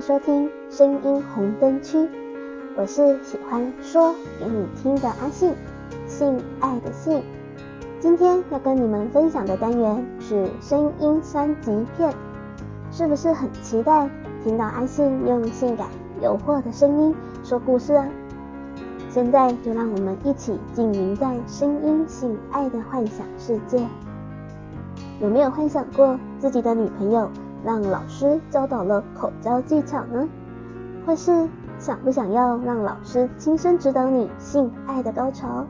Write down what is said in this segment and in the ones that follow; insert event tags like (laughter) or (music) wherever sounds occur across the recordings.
收听声音红灯区，我是喜欢说给你听的阿信，性爱的性。今天要跟你们分享的单元是声音三级片，是不是很期待听到阿信用性感诱惑的声音说故事啊？现在就让我们一起浸淫在声音性爱的幻想世界。有没有幻想过自己的女朋友让老师教导了口交技巧呢？或是想不想要让老师亲身指导你性爱的高潮？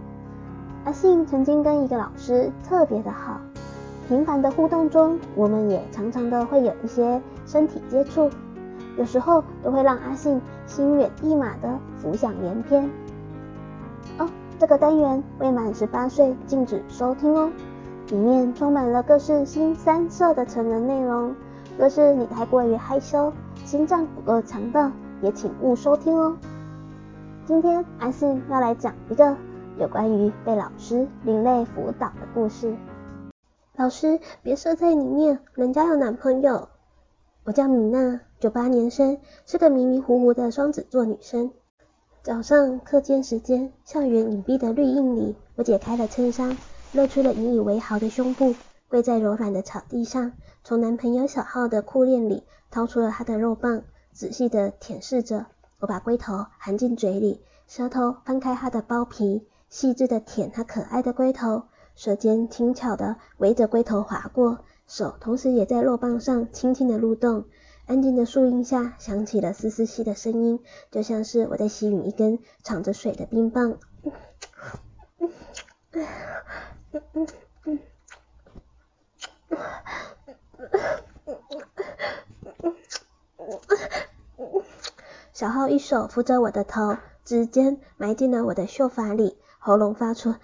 阿信曾经跟一个老师特别的好，频繁的互动中，我们也常常的会有一些身体接触，有时候都会让阿信心猿意马的浮想联翩。哦，这个单元未满十八岁禁止收听哦，里面充满了各式新三色的成人内容。若是你太过于害羞，心脏不够强大，也请勿收听哦。今天安信要来讲一个有关于被老师另类辅导的故事。老师，别射在里面，人家有男朋友。我叫米娜，九八年生，是个迷迷糊糊的双子座女生。早上课间时间，校园隐蔽的绿荫里，我解开了衬衫，露出了引以为豪的胸部。跪在柔软的草地上，从男朋友小号的裤链里掏出了他的肉棒，仔细地舔舐着。我把龟头含进嘴里，舌头翻开他的包皮，细致地舔他可爱的龟头，舌尖轻巧地围着龟头划过，手同时也在肉棒上轻轻地蠕动。安静的树荫下，响起了嘶嘶细的声音，就像是我在吸吮一根藏着水的冰棒。(laughs) (laughs) 小浩一手扶着我的头，指尖埋进了我的秀发里，喉咙发出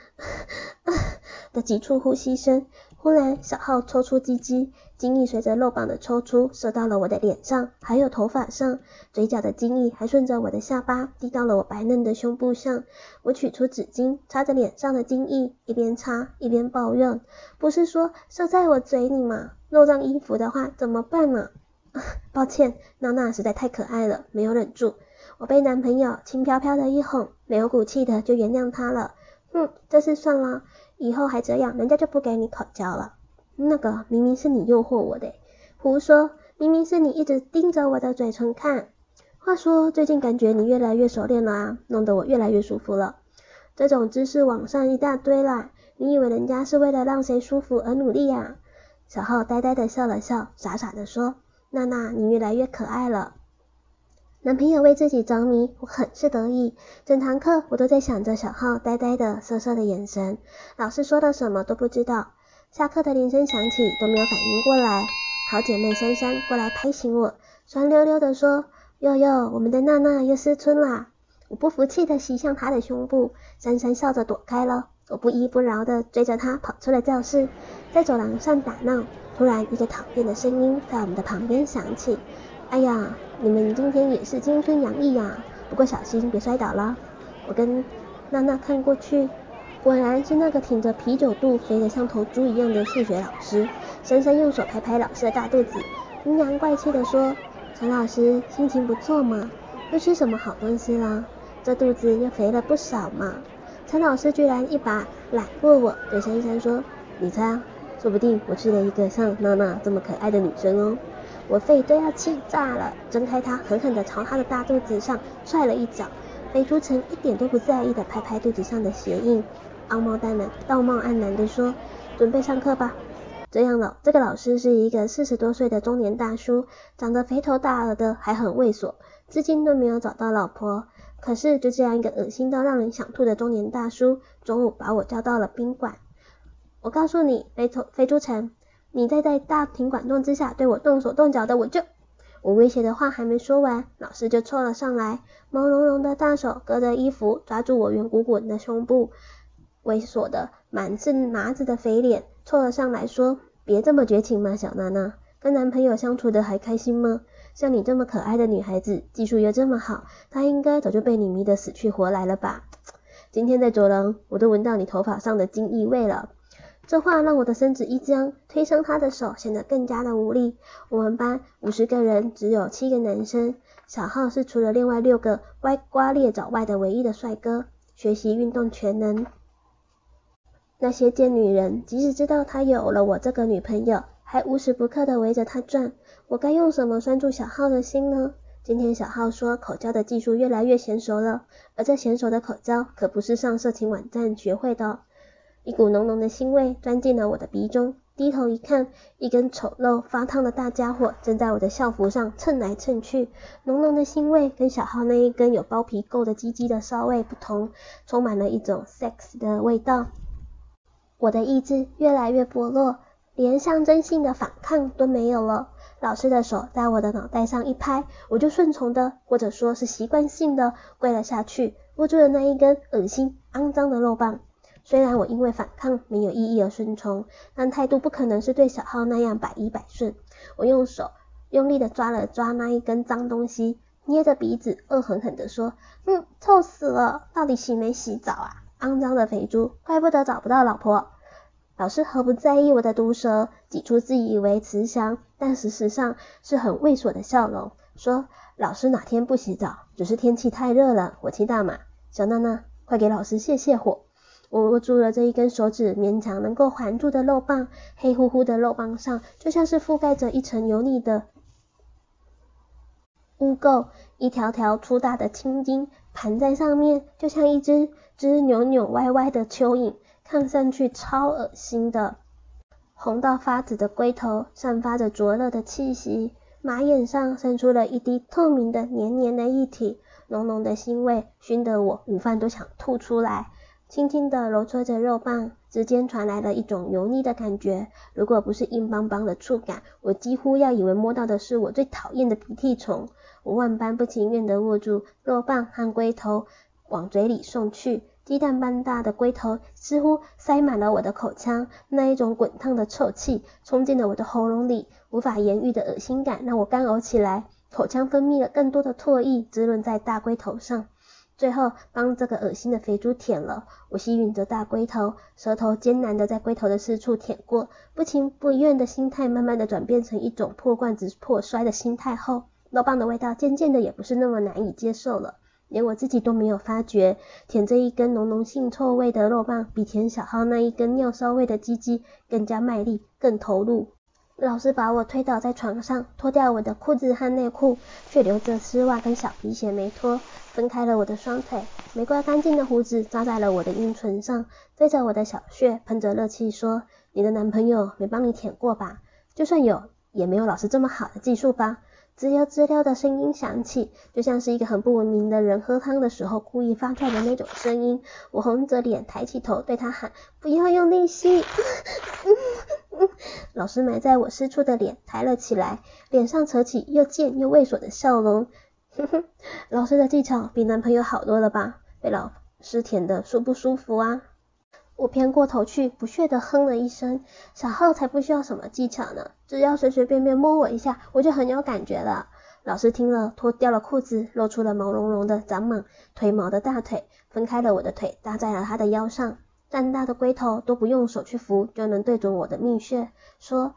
(laughs) 的急促呼吸声。忽然，小号抽出鸡鸡，精液随着肉棒的抽出射到了我的脸上，还有头发上。嘴角的精液还顺着我的下巴滴到了我白嫩的胸部上。我取出纸巾擦着脸上的精液，一边擦一边抱怨：“不是说射在我嘴里吗？弄脏衣服的话怎么办呢？” (laughs) 抱歉，娜娜实在太可爱了，没有忍住。我被男朋友轻飘飘的一哄，没有骨气的就原谅他了。哼，这次算了，以后还这样，人家就不给你口交了。那个明明是你诱惑我的，胡说，明明是你一直盯着我的嘴唇看。话说，最近感觉你越来越熟练了啊，弄得我越来越舒服了。这种姿势网上一大堆啦，你以为人家是为了让谁舒服而努力呀？小浩呆呆的笑了笑，傻傻的说。娜娜，你越来越可爱了。男朋友为自己着迷，我很是得意。整堂课我都在想着小浩呆呆的、色色的眼神。老师说的什么都不知道。下课的铃声响起，都没有反应过来。好姐妹珊珊过来拍醒我，酸溜溜的说：“哟哟，我们的娜娜又失春啦！”我不服气的袭向她的胸部，珊珊笑着躲开了。我不依不饶的追着她跑出了教室，在走廊上打闹。突然，一个讨厌的声音在我们的旁边响起：“哎呀，你们今天也是青春洋溢呀！不过小心别摔倒了。”我跟娜娜看过去，果然是那个挺着啤酒肚、肥得像头猪一样的数学老师。珊珊用手拍拍老师的大肚子，阴阳怪气地说：“陈老师心情不错嘛，又吃什么好东西啦？这肚子又肥了不少嘛。”陈老师居然一把揽过我，对珊珊说：“你猜啊？”说不定我吃了一个像娜娜这么可爱的女生哦，我肺都要气炸了，睁开他，狠狠地朝他的大肚子上踹了一脚。肥猪城一点都不在意地拍拍肚子上的鞋印，道貌淡然、道貌岸然地说：“准备上课吧。”这样了，这个老师是一个四十多岁的中年大叔，长得肥头大耳的，还很猥琐，至今都没有找到老婆。可是就这样一个恶心到让人想吐的中年大叔，中午把我叫到了宾馆。我告诉你，肥头肥猪城，你再在大庭广众之下对我动手动脚的，我就……我威胁的话还没说完，老师就凑了上来，毛茸茸的大手隔着衣服抓住我圆鼓鼓的胸部，猥琐的满是麻子的肥脸，凑了上来说：“别这么绝情嘛，小娜娜，跟男朋友相处的还开心吗？像你这么可爱的女孩子，技术又这么好，他应该早就被你迷得死去活来了吧？(tsk) 今天在走廊，我都闻到你头发上的精异味了。”这话让我的身子一僵，推伤他的手显得更加的无力。我们班五十个人，只有七个男生，小浩是除了另外六个歪瓜裂枣外的唯一的帅哥，学习运动全能。那些贱女人，即使知道他有了我这个女朋友，还无时不刻的围着他转。我该用什么拴住小浩的心呢？今天小浩说口交的技术越来越娴熟了，而这娴熟的口交可不是上色情网站学会的。一股浓浓的腥味钻进了我的鼻中，低头一看，一根丑陋发烫的大家伙正在我的校服上蹭来蹭去。浓浓的腥味跟小号那一根有包皮垢的鸡鸡的骚味不同，充满了一种 sex 的味道。我的意志越来越薄弱，连象征性的反抗都没有了。老师的手在我的脑袋上一拍，我就顺从的，或者说是习惯性的跪了下去，握住了那一根恶心、肮脏的肉棒。虽然我因为反抗没有意义而顺从，但态度不可能是对小浩那样百依百顺。我用手用力的抓了抓那一根脏东西，捏着鼻子恶狠狠地说：“嗯，臭死了！到底洗没洗澡啊？”肮脏的肥猪，怪不得找不到老婆。老师毫不在意我的毒舌，挤出自以为慈祥，但事实上是很猥琐的笑容，说：“老师哪天不洗澡？只是天气太热了，火气大嘛。小娜娜，快给老师泄泄火。”我握住了这一根手指勉强能够环住的肉棒，黑乎乎的肉棒上就像是覆盖着一层油腻的污垢，一条条粗大的青筋盘在上面，就像一只只扭扭歪歪的蚯蚓，看上去超恶心的。红到发紫的龟头散发着灼热的气息，马眼上渗出了一滴透明的黏黏的液体，浓浓的腥味熏得我午饭都想吐出来。轻轻地揉搓着肉棒，指尖传来了一种油腻的感觉。如果不是硬邦邦的触感，我几乎要以为摸到的是我最讨厌的鼻涕虫。我万般不情愿地握住肉棒和龟头，往嘴里送去。鸡蛋般大的龟头似乎塞满了我的口腔，那一种滚烫的臭气冲进了我的喉咙里，无法言喻的恶心感让我干呕起来，口腔分泌了更多的唾液，滋润在大龟头上。最后帮这个恶心的肥猪舔了，我吸吮着大龟头，舌头艰难的在龟头的四处舔过，不情不愿的心态慢慢的转变成一种破罐子破摔的心态后，肉棒的味道渐渐的也不是那么难以接受了。连我自己都没有发觉，舔这一根浓浓性臭味的肉棒，比舔小号那一根尿骚味的鸡鸡更加卖力，更投入。老师把我推倒在床上，脱掉我的裤子和内裤，却留着丝袜跟小皮鞋没脱，分开了我的双腿，没刮干净的胡子扎在了我的阴唇上，对着我的小穴喷着热气说：“你的男朋友没帮你舔过吧？就算有，也没有老师这么好的技术吧？”吱溜吱溜的声音响起，就像是一个很不文明的人喝汤的时候故意发出来的那种声音。我红着脸抬起头对他喊：“不要用力吸！” (laughs) 老师埋在我私处的脸抬了起来，脸上扯起又贱又猥琐的笑容。哼哼，老师的技巧比男朋友好多了吧？被老师舔得舒不舒服啊？我偏过头去，不屑地哼了一声。小浩才不需要什么技巧呢，只要随随便便摸我一下，我就很有感觉了。老师听了，脱掉了裤子，露出了毛茸茸的、长满腿毛的大腿，分开了我的腿，搭在了他的腰上。蛋大的龟头都不用手去扶，就能对准我的蜜穴，说：“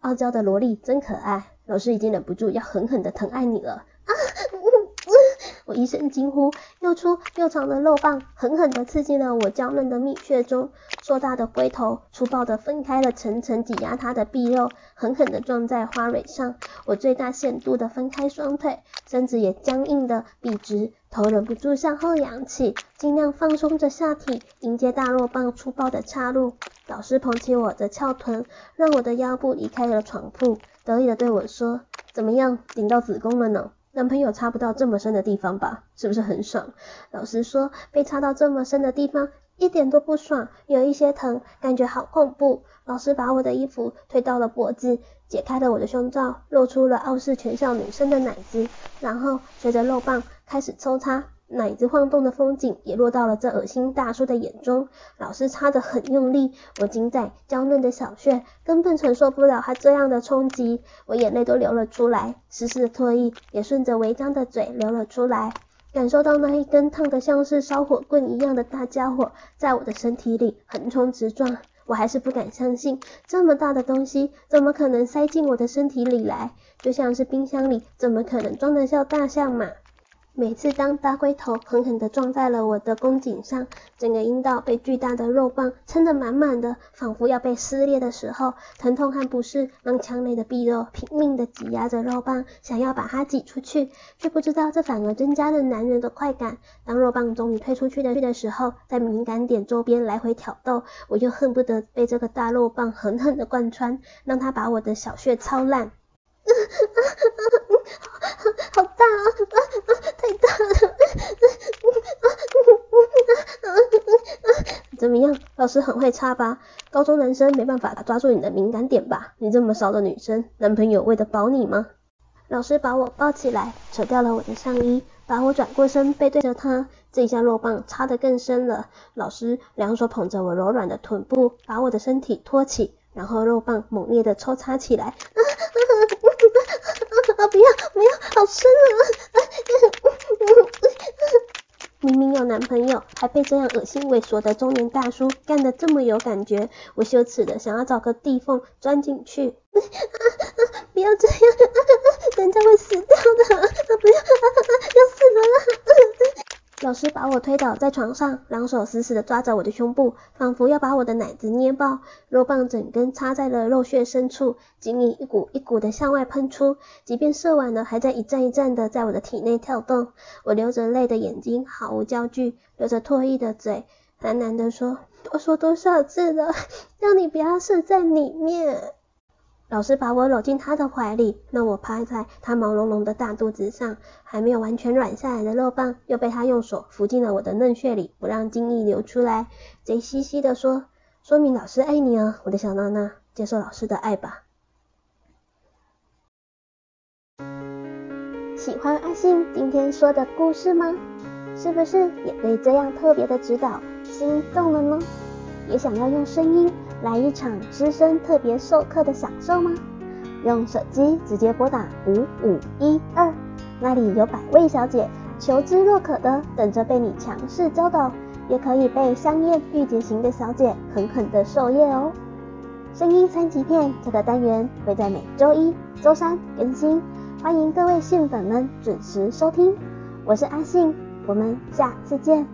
傲娇的萝莉真可爱。”老师已经忍不住要狠狠地疼爱你了。啊 (laughs) 我一声惊呼，又粗又长的肉棒狠狠地刺进了我娇嫩的蜜穴中，硕大的龟头粗暴地分开了层层挤压它的臂肉，狠狠地撞在花蕊上。我最大限度地分开双腿，身子也僵硬的笔直，头忍不住向后仰起，尽量放松着下体，迎接大肉棒粗暴的插入。老师捧起我的翘臀，让我的腰部离开了床铺，得意的对我说：“怎么样，顶到子宫了呢？”男朋友插不到这么深的地方吧？是不是很爽？老实说，被插到这么深的地方一点都不爽，有一些疼，感觉好恐怖。老师把我的衣服推到了脖子，解开了我的胸罩，露出了傲视全校女生的奶子，然后随着肉棒开始抽插。奶子晃动的风景也落到了这恶心大叔的眼中。老师插得很用力，我紧在娇嫩的小穴，根本承受不了他这样的冲击，我眼泪都流了出来，湿湿的唾液也顺着违章的嘴流了出来。感受到那一根烫得像是烧火棍一样的大家伙在我的身体里横冲直撞，我还是不敢相信，这么大的东西怎么可能塞进我的身体里来？就像是冰箱里，怎么可能装得下大象嘛？每次当大龟头狠狠地撞在了我的宫颈上，整个阴道被巨大的肉棒撑得满满的，仿佛要被撕裂的时候，疼痛和不适让腔内的壁肉拼命地挤压着肉棒，想要把它挤出去，却不知道这反而增加了男人的快感。当肉棒终于退出去的去的时候，在敏感点周边来回挑逗，我又恨不得被这个大肉棒狠狠地贯穿，让它把我的小穴操烂。(laughs) 好大啊！太大了！怎么样？老师很会插吧？高中男生没办法抓住你的敏感点吧？你这么骚的女生，男朋友为了保你吗？老师把我抱起来，扯掉了我的上衣，把我转过身，背对着他。这一下肉棒插得更深了。老师两手捧着我柔软的臀部，把我的身体托起，然后肉棒猛烈的抽插起来。啊！不要不要，好深啊！明明有男朋友，还被这样恶心猥琐的中年大叔干得这么有感觉，我羞耻的想要找个地缝钻进去。啊啊！不要这样，人家会死掉的！啊！不要，要死了啦！老师把我推倒在床上，两手死死地抓着我的胸部，仿佛要把我的奶子捏爆。肉棒整根插在了肉穴深处，精液一股一股的向外喷出，即便射完了，还在一站一站的在我的体内跳动。我流着泪的眼睛毫无焦距，流着唾液的嘴，喃喃地说：“多说多少次了，(laughs) 让你不要射在里面。”老师把我搂进他的怀里，让我趴在他毛茸茸的大肚子上，还没有完全软下来的肉棒又被他用手扶进了我的嫩穴里，不让精液流出来，贼兮兮的说：“说明老师爱你啊，我的小娜娜，接受老师的爱吧。”喜欢阿信今天说的故事吗？是不是也被这样特别的指导心动了呢？也想要用声音来一场师生特别授课的享受吗？用手机直接拨打五五一二，那里有百位小姐求知若渴的等着被你强势教导，也可以被香艳御姐型的小姐狠狠的授业哦。声音三级片这个单元会在每周一、周三更新，欢迎各位信粉们准时收听。我是阿信，我们下次见。